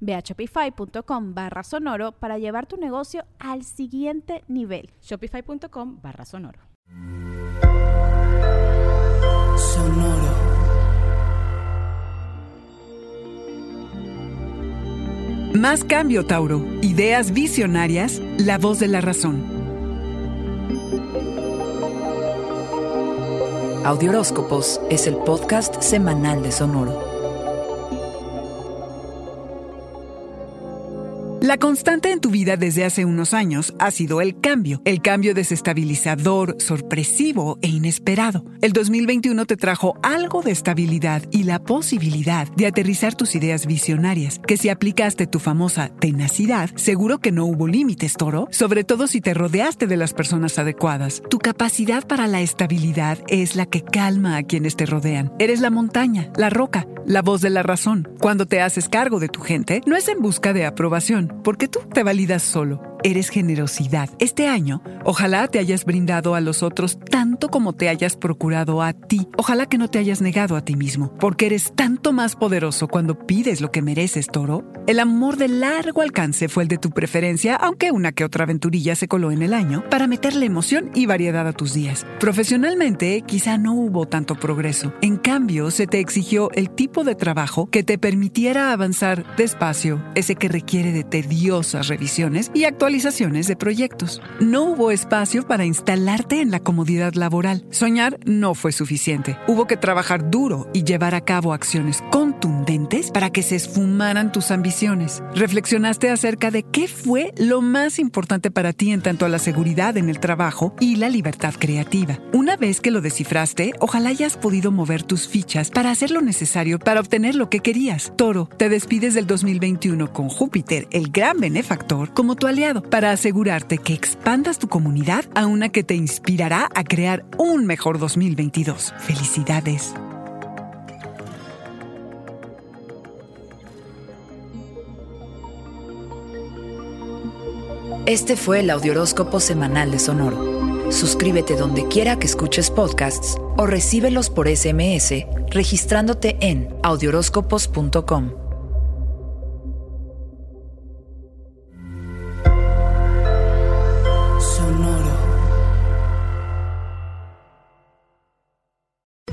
Ve a shopify.com barra sonoro para llevar tu negocio al siguiente nivel. Shopify.com barra sonoro. Sonoro. Más cambio, Tauro. Ideas visionarias, la voz de la razón. Audioróscopos es el podcast semanal de Sonoro. La constante en tu vida desde hace unos años ha sido el cambio, el cambio desestabilizador, sorpresivo e inesperado. El 2021 te trajo algo de estabilidad y la posibilidad de aterrizar tus ideas visionarias, que si aplicaste tu famosa tenacidad, seguro que no hubo límites, toro, sobre todo si te rodeaste de las personas adecuadas. Tu capacidad para la estabilidad es la que calma a quienes te rodean. Eres la montaña, la roca, la voz de la razón. Cuando te haces cargo de tu gente, no es en busca de aprobación, porque tú te validas solo eres generosidad. Este año, ojalá te hayas brindado a los otros tanto como te hayas procurado a ti. Ojalá que no te hayas negado a ti mismo, porque eres tanto más poderoso cuando pides lo que mereces, toro. El amor de largo alcance fue el de tu preferencia, aunque una que otra aventurilla se coló en el año, para meterle emoción y variedad a tus días. Profesionalmente, quizá no hubo tanto progreso. En cambio, se te exigió el tipo de trabajo que te permitiera avanzar despacio, ese que requiere de tediosas revisiones y actuar de proyectos. No hubo espacio para instalarte en la comodidad laboral. Soñar no fue suficiente. Hubo que trabajar duro y llevar a cabo acciones contundentes para que se esfumaran tus ambiciones. Reflexionaste acerca de qué fue lo más importante para ti en tanto a la seguridad en el trabajo y la libertad creativa. Una vez que lo descifraste, ojalá hayas podido mover tus fichas para hacer lo necesario para obtener lo que querías. Toro, te despides del 2021 con Júpiter, el gran benefactor, como tu aliado para asegurarte que expandas tu comunidad a una que te inspirará a crear un mejor 2022. Felicidades. Este fue el Audioróscopo Semanal de Sonoro. Suscríbete donde quiera que escuches podcasts o recíbelos por SMS registrándote en audioróscopos.com.